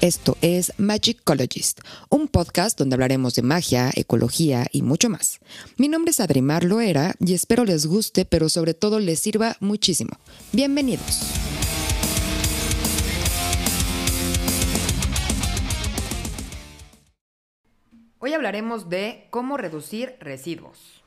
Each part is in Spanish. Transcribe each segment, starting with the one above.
Esto es Magicologist, un podcast donde hablaremos de magia, ecología y mucho más. Mi nombre es Adrimar Loera y espero les guste, pero sobre todo les sirva muchísimo. Bienvenidos. Hoy hablaremos de cómo reducir residuos.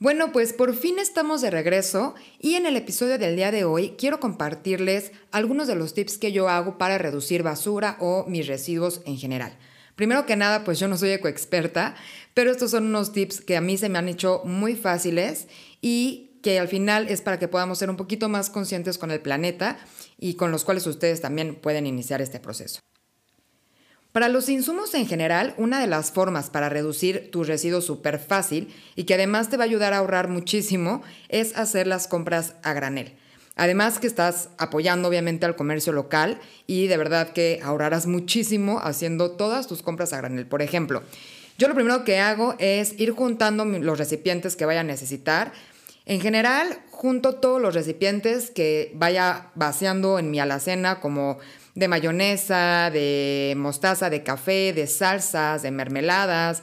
Bueno, pues por fin estamos de regreso y en el episodio del día de hoy quiero compartirles algunos de los tips que yo hago para reducir basura o mis residuos en general. Primero que nada, pues yo no soy ecoexperta, pero estos son unos tips que a mí se me han hecho muy fáciles y que al final es para que podamos ser un poquito más conscientes con el planeta y con los cuales ustedes también pueden iniciar este proceso. Para los insumos en general, una de las formas para reducir tus residuos súper fácil y que además te va a ayudar a ahorrar muchísimo es hacer las compras a granel. Además que estás apoyando obviamente al comercio local y de verdad que ahorrarás muchísimo haciendo todas tus compras a granel. Por ejemplo, yo lo primero que hago es ir juntando los recipientes que vaya a necesitar. En general, junto todos los recipientes que vaya vaciando en mi alacena como de mayonesa, de mostaza, de café, de salsas, de mermeladas,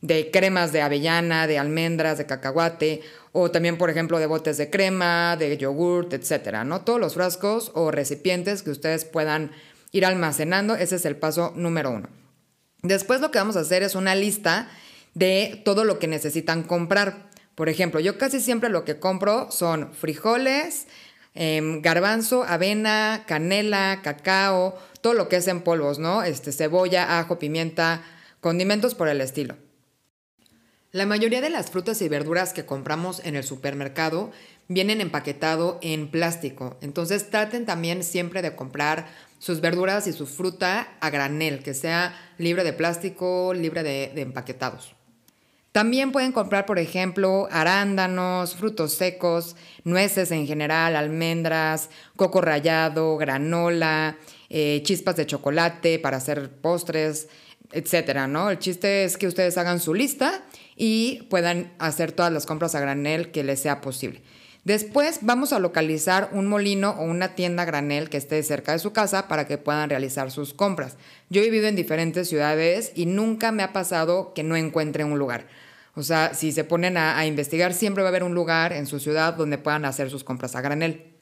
de cremas de avellana, de almendras, de cacahuate, o también, por ejemplo, de botes de crema, de yogurt, etcétera, ¿no? Todos los frascos o recipientes que ustedes puedan ir almacenando, ese es el paso número uno. Después lo que vamos a hacer es una lista de todo lo que necesitan comprar. Por ejemplo, yo casi siempre lo que compro son frijoles, Em, garbanzo, avena, canela, cacao, todo lo que es en polvos, ¿no? Este, cebolla, ajo, pimienta, condimentos por el estilo. La mayoría de las frutas y verduras que compramos en el supermercado vienen empaquetado en plástico. Entonces traten también siempre de comprar sus verduras y su fruta a granel, que sea libre de plástico, libre de empaquetados. También pueden comprar, por ejemplo, arándanos, frutos secos, nueces en general, almendras, coco rallado, granola, eh, chispas de chocolate para hacer postres, etcétera, ¿no? El chiste es que ustedes hagan su lista y puedan hacer todas las compras a granel que les sea posible. Después vamos a localizar un molino o una tienda granel que esté cerca de su casa para que puedan realizar sus compras. Yo he vivido en diferentes ciudades y nunca me ha pasado que no encuentre un lugar. O sea, si se ponen a, investigar, siempre va a haber un lugar en su ciudad donde puedan hacer sus compras a granel.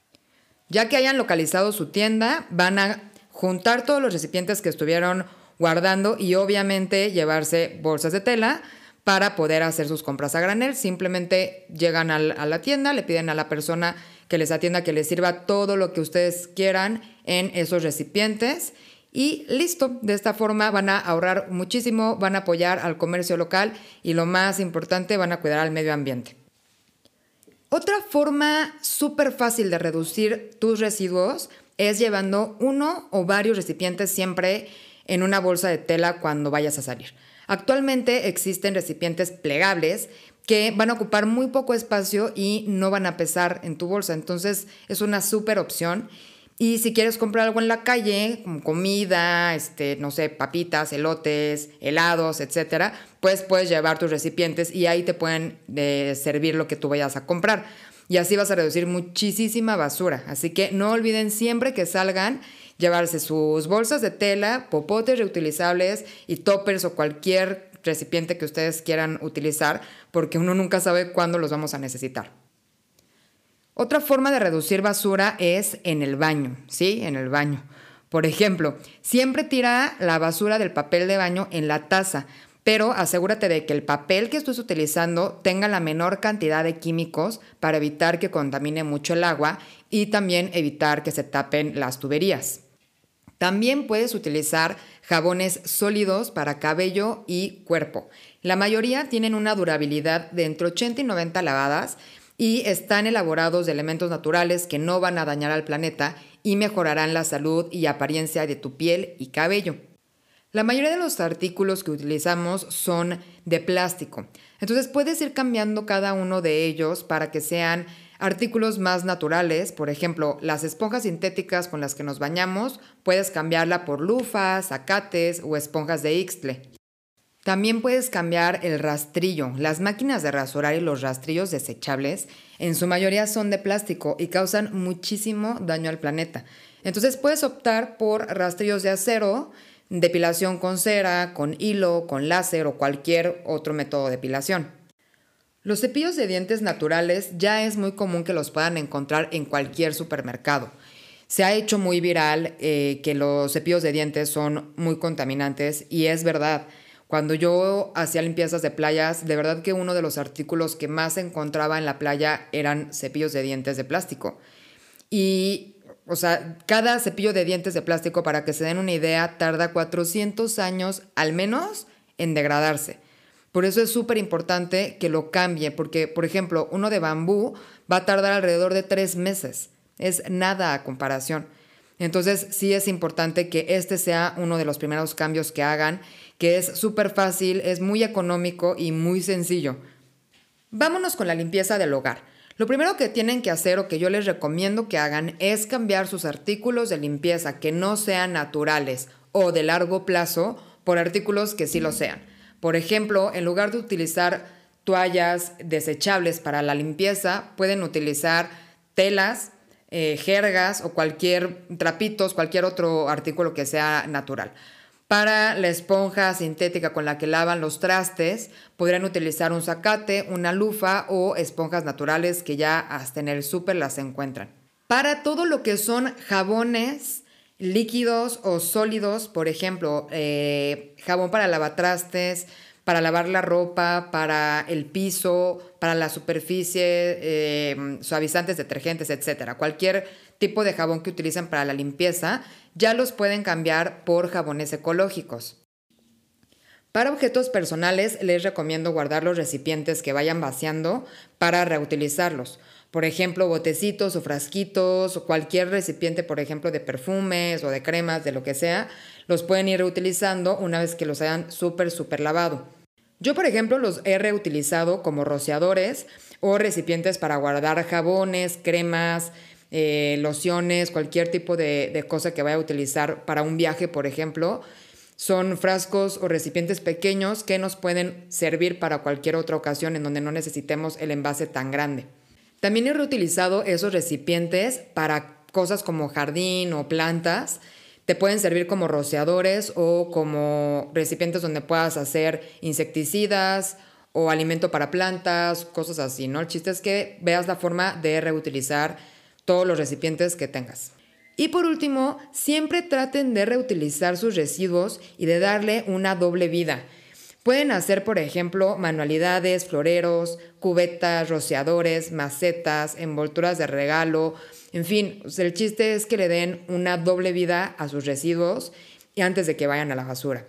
Ya que hayan localizado su tienda, van a juntar todos los recipientes que estuvieron guardando y obviamente llevarse bolsas de tela para poder hacer sus compras a granel. Simplemente llegan a la tienda, le piden a la persona que les atienda que les sirva todo lo que ustedes quieran en esos recipientes y listo, de esta forma van a ahorrar muchísimo, van a apoyar al comercio local y lo más importante, van a cuidar al medio ambiente. Otra forma súper fácil de reducir tus residuos es llevando uno o varios recipientes siempre en una bolsa de tela cuando vayas a salir. Actualmente existen recipientes plegables que van a ocupar muy poco espacio y no van a pesar en tu bolsa. Entonces es una súper opción. Y si quieres comprar algo en la calle, como comida, este, no sé, papitas, elotes, helados, etcétera, pues puedes llevar tus recipientes y ahí te pueden eh, servir lo que tú vayas a comprar. Y así vas a reducir muchísima basura. Así que no olviden siempre que salgan llevarse sus bolsas de tela, popotes reutilizables y toppers o cualquier recipiente que ustedes quieran utilizar, porque uno nunca sabe cuándo los vamos a necesitar. Otra forma de reducir basura es en el baño, ¿sí? En el baño. Por ejemplo, siempre tira la basura del papel de baño en la taza, pero asegúrate de que el papel que estés utilizando tenga la menor cantidad de químicos para evitar que contamine mucho el agua y también evitar que se tapen las tuberías. También puedes utilizar jabones sólidos para cabello y cuerpo. La mayoría tienen una durabilidad de entre 80 y 90 lavadas y están elaborados de elementos naturales que no van a dañar al planeta y mejorarán la salud y apariencia de tu piel y cabello. La mayoría de los artículos que utilizamos son de plástico, entonces puedes ir cambiando cada uno de ellos para que sean artículos más naturales, por ejemplo, las esponjas sintéticas con las que nos bañamos, puedes cambiarla por lufas, acates o esponjas de Ixtle. También puedes cambiar el rastrillo. Las máquinas de rasurar y los rastrillos desechables en su mayoría son de plástico y causan muchísimo daño al planeta. Entonces puedes optar por rastrillos de acero, depilación con cera, con hilo, con láser o cualquier otro método de depilación. Los cepillos de dientes naturales ya es muy común que los puedan encontrar en cualquier supermercado. Se ha hecho muy viral eh, que los cepillos de dientes son muy contaminantes y es verdad. Cuando yo hacía limpiezas de playas, de verdad que uno de los artículos que más encontraba en la playa eran cepillos de dientes de plástico. Y, o sea, cada cepillo de dientes de plástico, para que se den una idea, tarda 400 años al menos en degradarse. Por eso es súper importante que lo cambie, porque, por ejemplo, uno de bambú va a tardar alrededor de tres meses. Es nada a comparación. Entonces, sí es importante que este sea uno de los primeros cambios que hagan que es súper fácil, es muy económico y muy sencillo. Vámonos con la limpieza del hogar. Lo primero que tienen que hacer o que yo les recomiendo que hagan es cambiar sus artículos de limpieza que no sean naturales o de largo plazo por artículos que sí lo sean. Por ejemplo, en lugar de utilizar toallas desechables para la limpieza, pueden utilizar telas, eh, jergas o cualquier trapitos, cualquier otro artículo que sea natural. Para la esponja sintética con la que lavan los trastes, podrían utilizar un zacate, una lufa o esponjas naturales que ya hasta en el súper las encuentran. Para todo lo que son jabones líquidos o sólidos, por ejemplo, eh, jabón para lavatrastes, para lavar la ropa, para el piso, para la superficie, eh, suavizantes, detergentes, etc. Cualquier tipo de jabón que utilicen para la limpieza, ya los pueden cambiar por jabones ecológicos. Para objetos personales les recomiendo guardar los recipientes que vayan vaciando para reutilizarlos. Por ejemplo, botecitos o frasquitos o cualquier recipiente, por ejemplo, de perfumes o de cremas, de lo que sea, los pueden ir reutilizando una vez que los hayan súper, súper lavado. Yo, por ejemplo, los he reutilizado como rociadores o recipientes para guardar jabones, cremas, eh, lociones, cualquier tipo de, de cosa que vaya a utilizar para un viaje, por ejemplo. Son frascos o recipientes pequeños que nos pueden servir para cualquier otra ocasión en donde no necesitemos el envase tan grande. También he reutilizado esos recipientes para cosas como jardín o plantas. Te pueden servir como rociadores o como recipientes donde puedas hacer insecticidas o alimento para plantas, cosas así, ¿no? El chiste es que veas la forma de reutilizar todos los recipientes que tengas. Y por último, siempre traten de reutilizar sus residuos y de darle una doble vida. Pueden hacer, por ejemplo, manualidades, floreros, cubetas, rociadores, macetas, envolturas de regalo, en fin, el chiste es que le den una doble vida a sus residuos y antes de que vayan a la basura.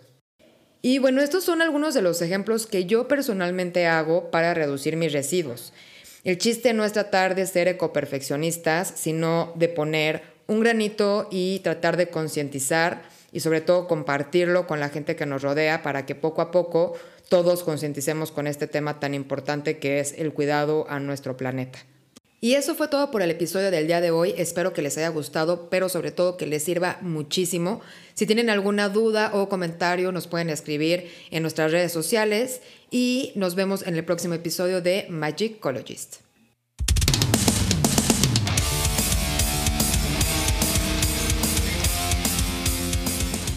Y bueno, estos son algunos de los ejemplos que yo personalmente hago para reducir mis residuos. El chiste no es tratar de ser ecoperfeccionistas, sino de poner un granito y tratar de concientizar y sobre todo compartirlo con la gente que nos rodea para que poco a poco todos concienticemos con este tema tan importante que es el cuidado a nuestro planeta. Y eso fue todo por el episodio del día de hoy. Espero que les haya gustado, pero sobre todo que les sirva muchísimo. Si tienen alguna duda o comentario, nos pueden escribir en nuestras redes sociales y nos vemos en el próximo episodio de Magic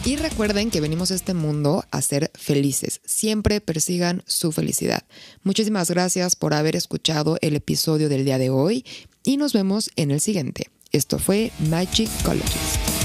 Y recuerden que venimos a este mundo a ser felices. Siempre persigan su felicidad. Muchísimas gracias por haber escuchado el episodio del día de hoy y nos vemos en el siguiente. Esto fue Magic Cologist.